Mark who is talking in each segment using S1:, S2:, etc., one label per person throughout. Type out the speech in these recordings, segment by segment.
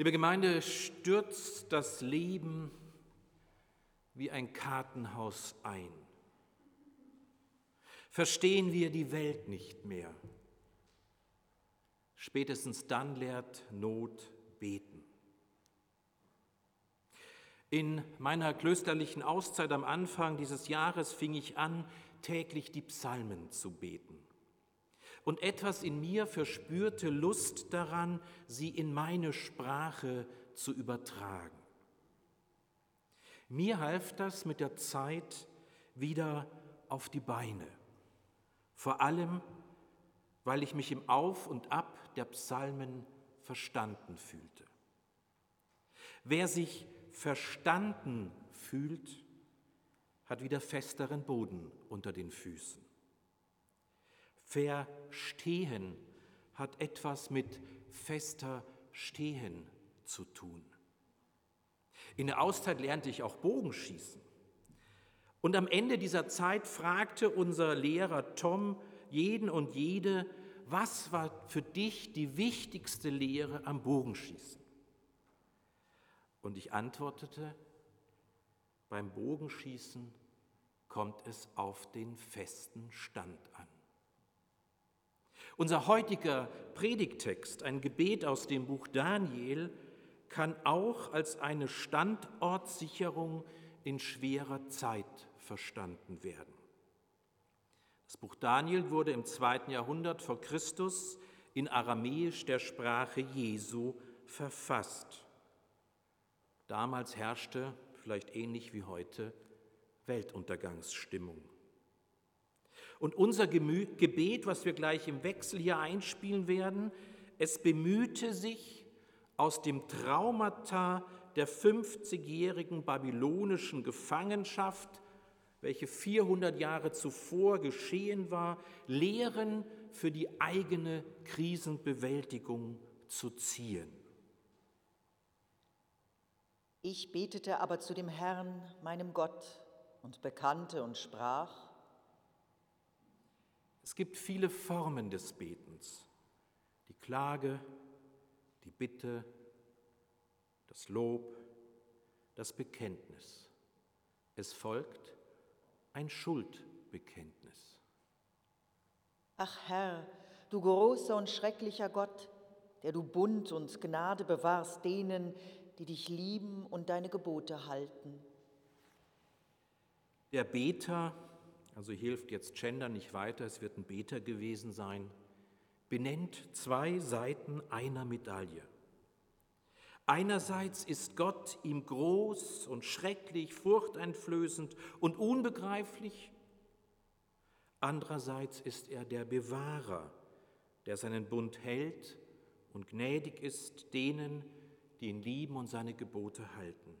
S1: Liebe Gemeinde, stürzt das Leben wie ein Kartenhaus ein. Verstehen wir die Welt nicht mehr. Spätestens dann lehrt Not beten. In meiner klösterlichen Auszeit am Anfang dieses Jahres fing ich an, täglich die Psalmen zu beten. Und etwas in mir verspürte Lust daran, sie in meine Sprache zu übertragen. Mir half das mit der Zeit wieder auf die Beine, vor allem weil ich mich im Auf und Ab der Psalmen verstanden fühlte. Wer sich verstanden fühlt, hat wieder festeren Boden unter den Füßen. Verstehen hat etwas mit fester Stehen zu tun. In der Auszeit lernte ich auch Bogenschießen. Und am Ende dieser Zeit fragte unser Lehrer Tom jeden und jede, was war für dich die wichtigste Lehre am Bogenschießen? Und ich antwortete, beim Bogenschießen kommt es auf den festen Stand an. Unser heutiger Predigtext, ein Gebet aus dem Buch Daniel, kann auch als eine Standortsicherung in schwerer Zeit verstanden werden. Das Buch Daniel wurde im zweiten Jahrhundert vor Christus in Aramäisch der Sprache Jesu verfasst. Damals herrschte, vielleicht ähnlich wie heute, Weltuntergangsstimmung. Und unser Gebet, was wir gleich im Wechsel hier einspielen werden, es bemühte sich, aus dem Traumata der 50-jährigen babylonischen Gefangenschaft welche 400 Jahre zuvor geschehen war, Lehren für die eigene Krisenbewältigung zu ziehen.
S2: Ich betete aber zu dem Herrn, meinem Gott, und bekannte und sprach,
S1: es gibt viele Formen des Betens. Die Klage, die Bitte, das Lob, das Bekenntnis. Es folgt ein Schuldbekenntnis.
S2: Ach Herr, du großer und schrecklicher Gott, der du Bund und Gnade bewahrst denen, die dich lieben und deine Gebote halten.
S1: Der Beter, also hilft jetzt Gender nicht weiter, es wird ein Beter gewesen sein, benennt zwei Seiten einer Medaille. Einerseits ist Gott ihm groß und schrecklich, furchteinflößend und unbegreiflich. Andererseits ist er der Bewahrer, der seinen Bund hält und gnädig ist denen, die ihn lieben und seine Gebote halten.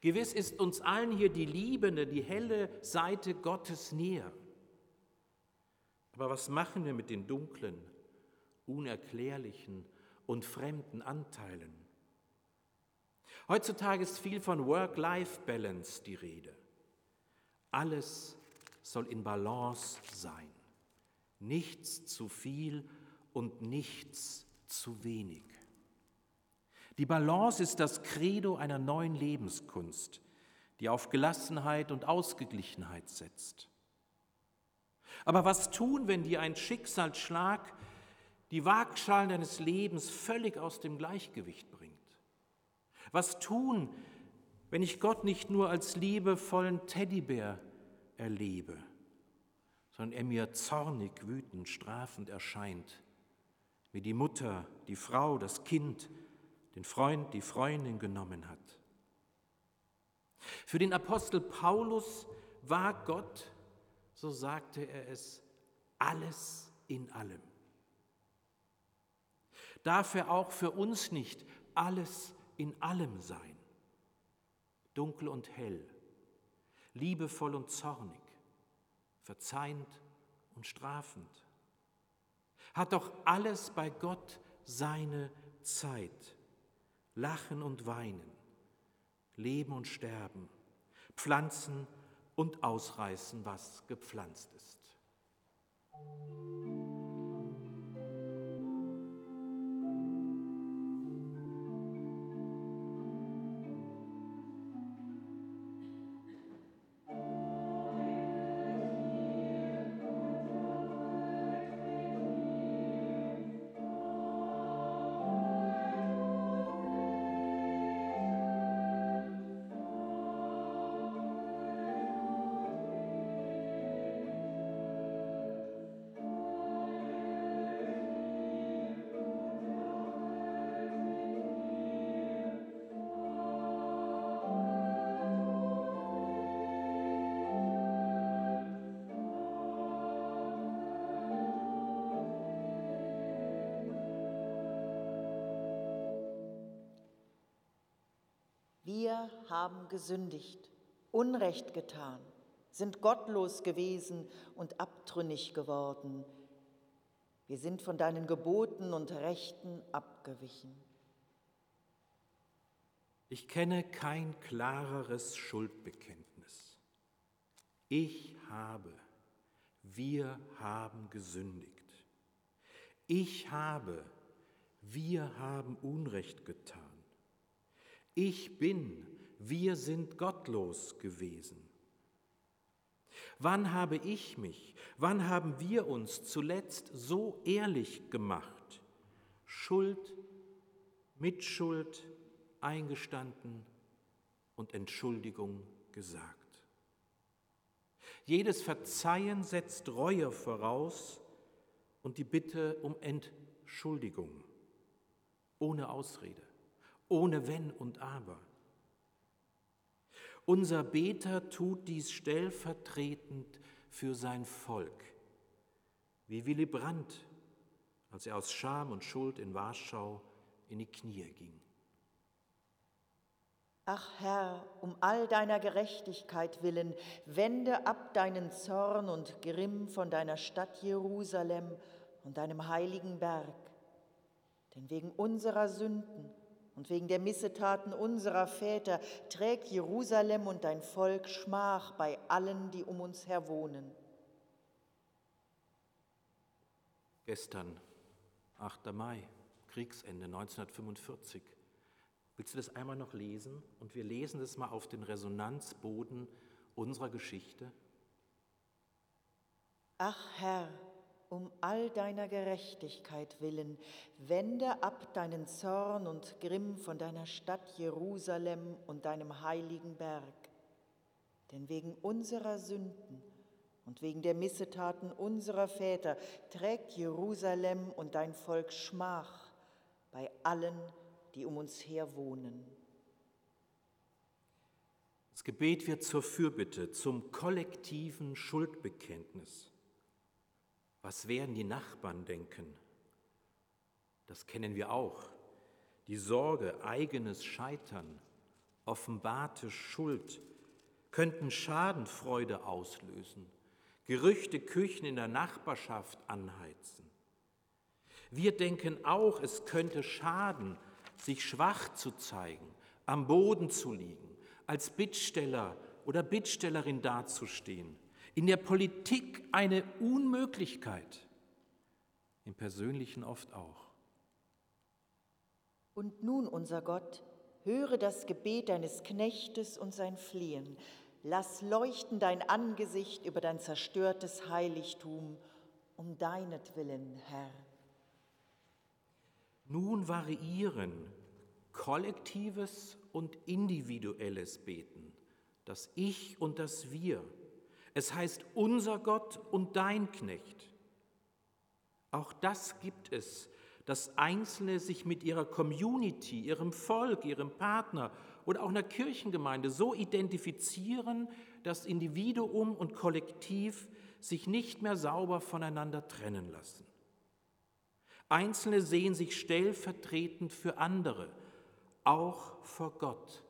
S1: Gewiss ist uns allen hier die liebende, die helle Seite Gottes näher. Aber was machen wir mit den dunklen, unerklärlichen und fremden Anteilen. Heutzutage ist viel von Work-Life-Balance die Rede. Alles soll in Balance sein. Nichts zu viel und nichts zu wenig. Die Balance ist das Credo einer neuen Lebenskunst, die auf Gelassenheit und Ausgeglichenheit setzt. Aber was tun, wenn dir ein Schicksalsschlag die Waagschalen deines Lebens völlig aus dem Gleichgewicht bringt? Was tun, wenn ich Gott nicht nur als liebevollen Teddybär erlebe, sondern er mir zornig, wütend, strafend erscheint, wie die Mutter, die Frau, das Kind, den Freund, die Freundin genommen hat? Für den Apostel Paulus war Gott, so sagte er es, alles in allem darf er auch für uns nicht alles in allem sein. Dunkel und hell, liebevoll und zornig, verzeihend und strafend. Hat doch alles bei Gott seine Zeit. Lachen und weinen, leben und sterben, pflanzen und ausreißen, was gepflanzt ist.
S2: Wir haben gesündigt, Unrecht getan, sind gottlos gewesen und abtrünnig geworden. Wir sind von deinen Geboten und Rechten abgewichen.
S1: Ich kenne kein klareres Schuldbekenntnis. Ich habe, wir haben gesündigt. Ich habe, wir haben Unrecht getan. Ich bin, wir sind gottlos gewesen. Wann habe ich mich, wann haben wir uns zuletzt so ehrlich gemacht? Schuld, Mitschuld eingestanden und Entschuldigung gesagt. Jedes Verzeihen setzt Reue voraus und die Bitte um Entschuldigung, ohne Ausrede ohne Wenn und Aber. Unser Beter tut dies stellvertretend für sein Volk, wie Willy Brandt, als er aus Scham und Schuld in Warschau in die Knie ging.
S2: Ach Herr, um all deiner Gerechtigkeit willen, wende ab deinen Zorn und Grimm von deiner Stadt Jerusalem und deinem heiligen Berg. Denn wegen unserer Sünden und wegen der Missetaten unserer Väter trägt Jerusalem und dein Volk Schmach bei allen, die um uns her wohnen.
S1: Gestern, 8. Mai, Kriegsende 1945. Willst du das einmal noch lesen? Und wir lesen das mal auf den Resonanzboden unserer Geschichte.
S2: Ach Herr, um all deiner Gerechtigkeit willen, wende ab deinen Zorn und Grimm von deiner Stadt Jerusalem und deinem heiligen Berg. Denn wegen unserer Sünden und wegen der Missetaten unserer Väter trägt Jerusalem und dein Volk Schmach bei allen, die um uns her wohnen.
S1: Das Gebet wird zur Fürbitte, zum kollektiven Schuldbekenntnis. Was werden die Nachbarn denken? Das kennen wir auch. Die Sorge, eigenes Scheitern, offenbarte Schuld könnten Schadenfreude auslösen, Gerüchte Küchen in der Nachbarschaft anheizen. Wir denken auch, es könnte schaden, sich schwach zu zeigen, am Boden zu liegen, als Bittsteller oder Bittstellerin dazustehen in der Politik eine Unmöglichkeit, im Persönlichen oft auch.
S2: Und nun, unser Gott, höre das Gebet deines Knechtes und sein Flehen. Lass leuchten dein Angesicht über dein zerstörtes Heiligtum, um deinetwillen, Herr.
S1: Nun variieren kollektives und individuelles Beten, das Ich und das Wir es heißt unser Gott und dein Knecht. Auch das gibt es, dass Einzelne sich mit ihrer Community, ihrem Volk, ihrem Partner oder auch einer Kirchengemeinde so identifizieren, dass Individuum und Kollektiv sich nicht mehr sauber voneinander trennen lassen. Einzelne sehen sich stellvertretend für andere, auch vor Gott,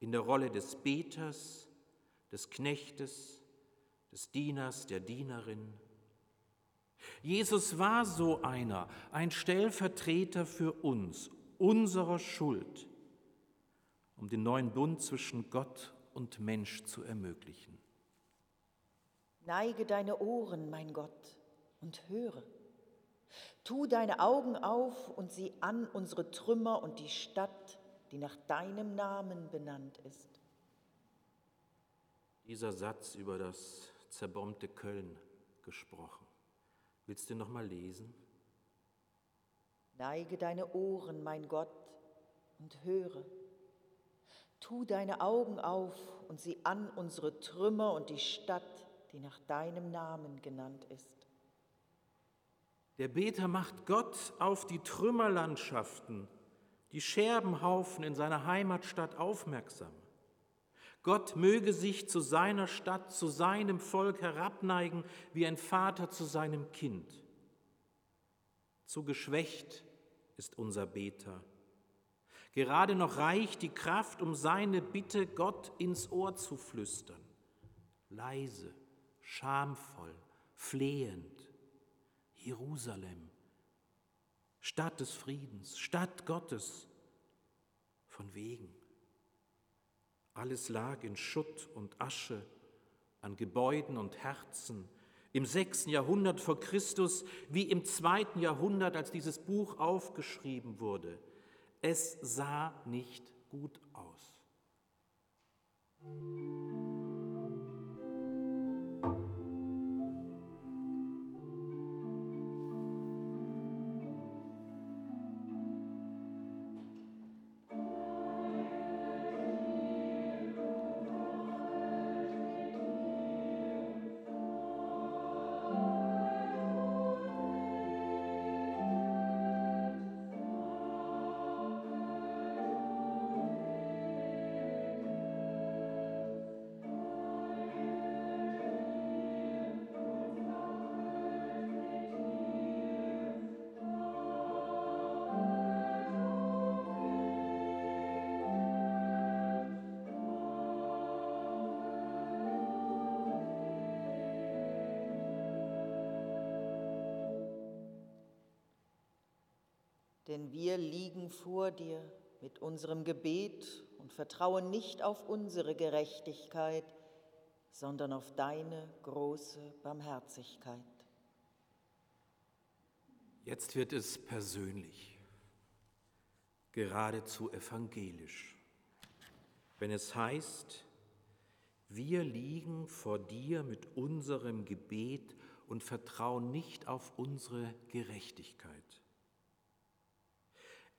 S1: in der Rolle des Beters, des Knechtes, des Dieners, der Dienerin. Jesus war so einer, ein Stellvertreter für uns, unserer Schuld, um den neuen Bund zwischen Gott und Mensch zu ermöglichen.
S2: Neige deine Ohren, mein Gott, und höre. Tu deine Augen auf und sieh an unsere Trümmer und die Stadt, die nach deinem Namen benannt ist.
S1: Dieser Satz über das zerbombte Köln gesprochen. Willst du noch mal lesen?
S2: Neige deine Ohren, mein Gott, und höre. Tu deine Augen auf und sieh an unsere Trümmer und die Stadt, die nach deinem Namen genannt ist.
S1: Der Beter macht Gott auf die Trümmerlandschaften, die Scherbenhaufen in seiner Heimatstadt aufmerksam. Gott möge sich zu seiner Stadt, zu seinem Volk herabneigen, wie ein Vater zu seinem Kind. Zu geschwächt ist unser Beter. Gerade noch reicht die Kraft, um seine Bitte Gott ins Ohr zu flüstern. Leise, schamvoll, flehend. Jerusalem, Stadt des Friedens, Stadt Gottes. Von wegen. Alles lag in Schutt und Asche, an Gebäuden und Herzen, im sechsten Jahrhundert vor Christus wie im zweiten Jahrhundert, als dieses Buch aufgeschrieben wurde. Es sah nicht gut aus.
S2: Denn wir liegen vor dir mit unserem Gebet und vertrauen nicht auf unsere Gerechtigkeit, sondern auf deine große Barmherzigkeit.
S1: Jetzt wird es persönlich, geradezu evangelisch, wenn es heißt, wir liegen vor dir mit unserem Gebet und vertrauen nicht auf unsere Gerechtigkeit.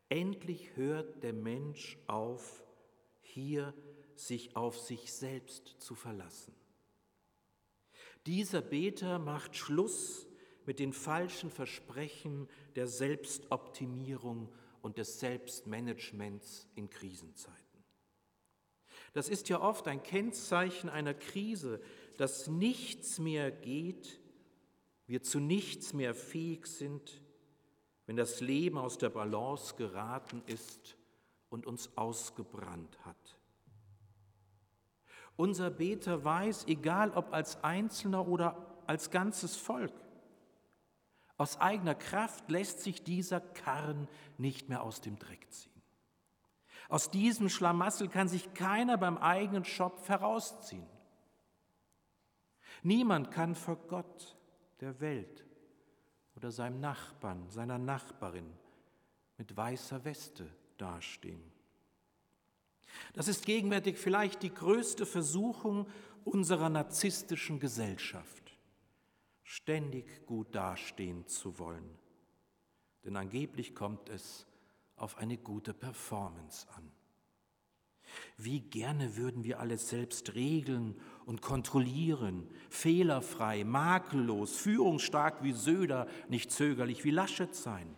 S1: Endlich hört der Mensch auf, hier sich auf sich selbst zu verlassen. Dieser Beter macht Schluss mit den falschen Versprechen der Selbstoptimierung und des Selbstmanagements in Krisenzeiten. Das ist ja oft ein Kennzeichen einer Krise, dass nichts mehr geht, wir zu nichts mehr fähig sind, wenn das Leben aus der Balance geraten ist und uns ausgebrannt hat. Unser Beter weiß, egal ob als Einzelner oder als ganzes Volk, aus eigener Kraft lässt sich dieser Karren nicht mehr aus dem Dreck ziehen. Aus diesem Schlamassel kann sich keiner beim eigenen Schopf herausziehen. Niemand kann vor Gott, der Welt, oder seinem Nachbarn, seiner Nachbarin mit weißer Weste dastehen. Das ist gegenwärtig vielleicht die größte Versuchung unserer narzisstischen Gesellschaft, ständig gut dastehen zu wollen. Denn angeblich kommt es auf eine gute Performance an. Wie gerne würden wir alles selbst regeln und kontrollieren, fehlerfrei, makellos, führungsstark wie Söder, nicht zögerlich wie Laschet sein.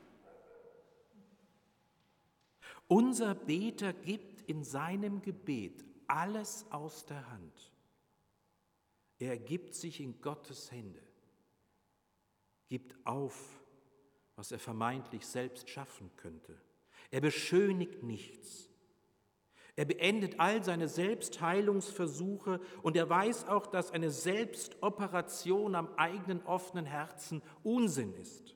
S1: Unser Beter gibt in seinem Gebet alles aus der Hand. Er gibt sich in Gottes Hände, gibt auf, was er vermeintlich selbst schaffen könnte. Er beschönigt nichts, er beendet all seine Selbstheilungsversuche und er weiß auch, dass eine Selbstoperation am eigenen offenen Herzen Unsinn ist.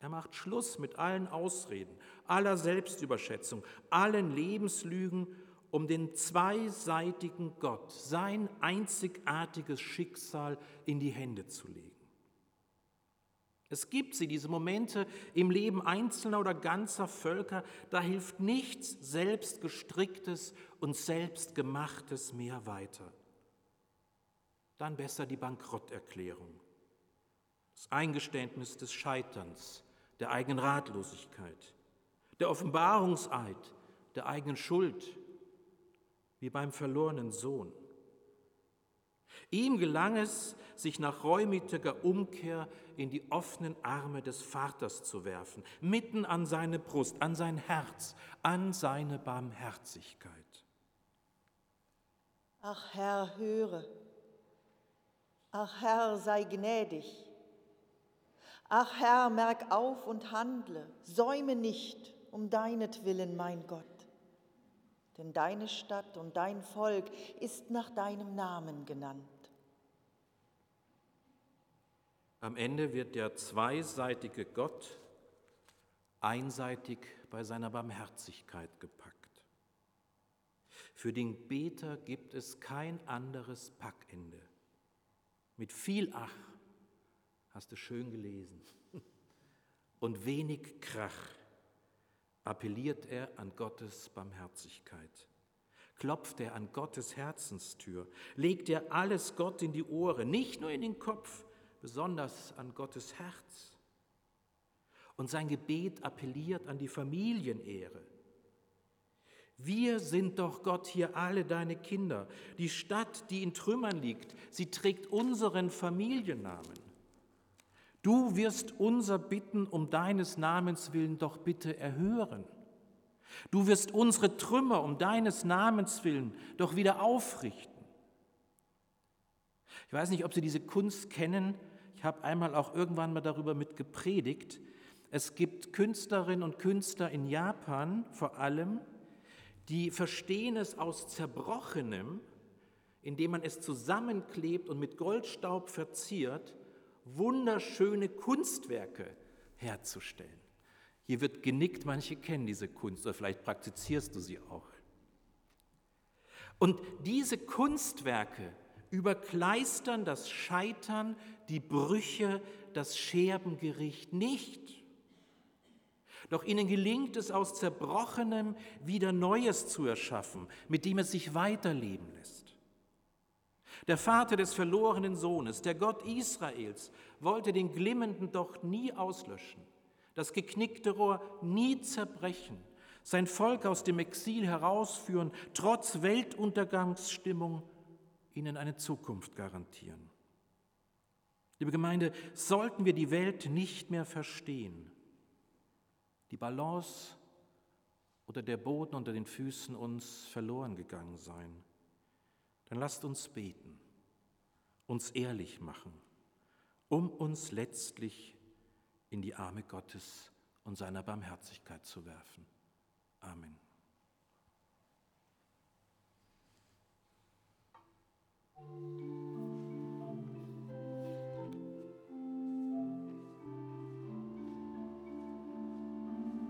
S1: Er macht Schluss mit allen Ausreden, aller Selbstüberschätzung, allen Lebenslügen, um den zweiseitigen Gott, sein einzigartiges Schicksal in die Hände zu legen. Es gibt sie, diese Momente im Leben einzelner oder ganzer Völker, da hilft nichts selbstgestricktes und selbstgemachtes mehr weiter. Dann besser die Bankrotterklärung, das Eingeständnis des Scheiterns, der eigenen Ratlosigkeit, der Offenbarungseid, der eigenen Schuld, wie beim verlorenen Sohn. Ihm gelang es, sich nach reumütiger Umkehr in die offenen Arme des Vaters zu werfen, mitten an seine Brust, an sein Herz, an seine Barmherzigkeit.
S2: Ach Herr, höre. Ach Herr, sei gnädig. Ach Herr, merk auf und handle, säume nicht um deinetwillen, mein Gott. Denn deine Stadt und dein Volk ist nach deinem Namen genannt.
S1: Am Ende wird der zweiseitige Gott einseitig bei seiner Barmherzigkeit gepackt. Für den Beter gibt es kein anderes Packende. Mit viel Ach, hast du schön gelesen, und wenig Krach appelliert er an Gottes Barmherzigkeit. Klopft er an Gottes Herzenstür, legt er alles Gott in die Ohren, nicht nur in den Kopf, besonders an Gottes Herz. Und sein Gebet appelliert an die Familienehre. Wir sind doch Gott hier alle deine Kinder. Die Stadt, die in Trümmern liegt, sie trägt unseren Familiennamen. Du wirst unser Bitten um deines Namens willen doch bitte erhören. Du wirst unsere Trümmer um deines Namens willen doch wieder aufrichten. Ich weiß nicht, ob Sie diese Kunst kennen. Ich habe einmal auch irgendwann mal darüber mit gepredigt. Es gibt Künstlerinnen und Künstler in Japan vor allem, die verstehen es aus Zerbrochenem, indem man es zusammenklebt und mit Goldstaub verziert, wunderschöne Kunstwerke herzustellen. Hier wird genickt, manche kennen diese Kunst oder vielleicht praktizierst du sie auch. Und diese Kunstwerke überkleistern das Scheitern, die Brüche, das Scherbengericht nicht. Doch ihnen gelingt es aus Zerbrochenem wieder Neues zu erschaffen, mit dem es sich weiterleben lässt. Der Vater des verlorenen Sohnes, der Gott Israels, wollte den glimmenden Docht nie auslöschen, das geknickte Rohr nie zerbrechen, sein Volk aus dem Exil herausführen, trotz Weltuntergangsstimmung ihnen eine Zukunft garantieren. Liebe Gemeinde, sollten wir die Welt nicht mehr verstehen, die Balance oder der Boden unter den Füßen uns verloren gegangen sein, dann lasst uns beten, uns ehrlich machen, um uns letztlich in die Arme Gottes und seiner Barmherzigkeit zu werfen. Amen.
S2: Musik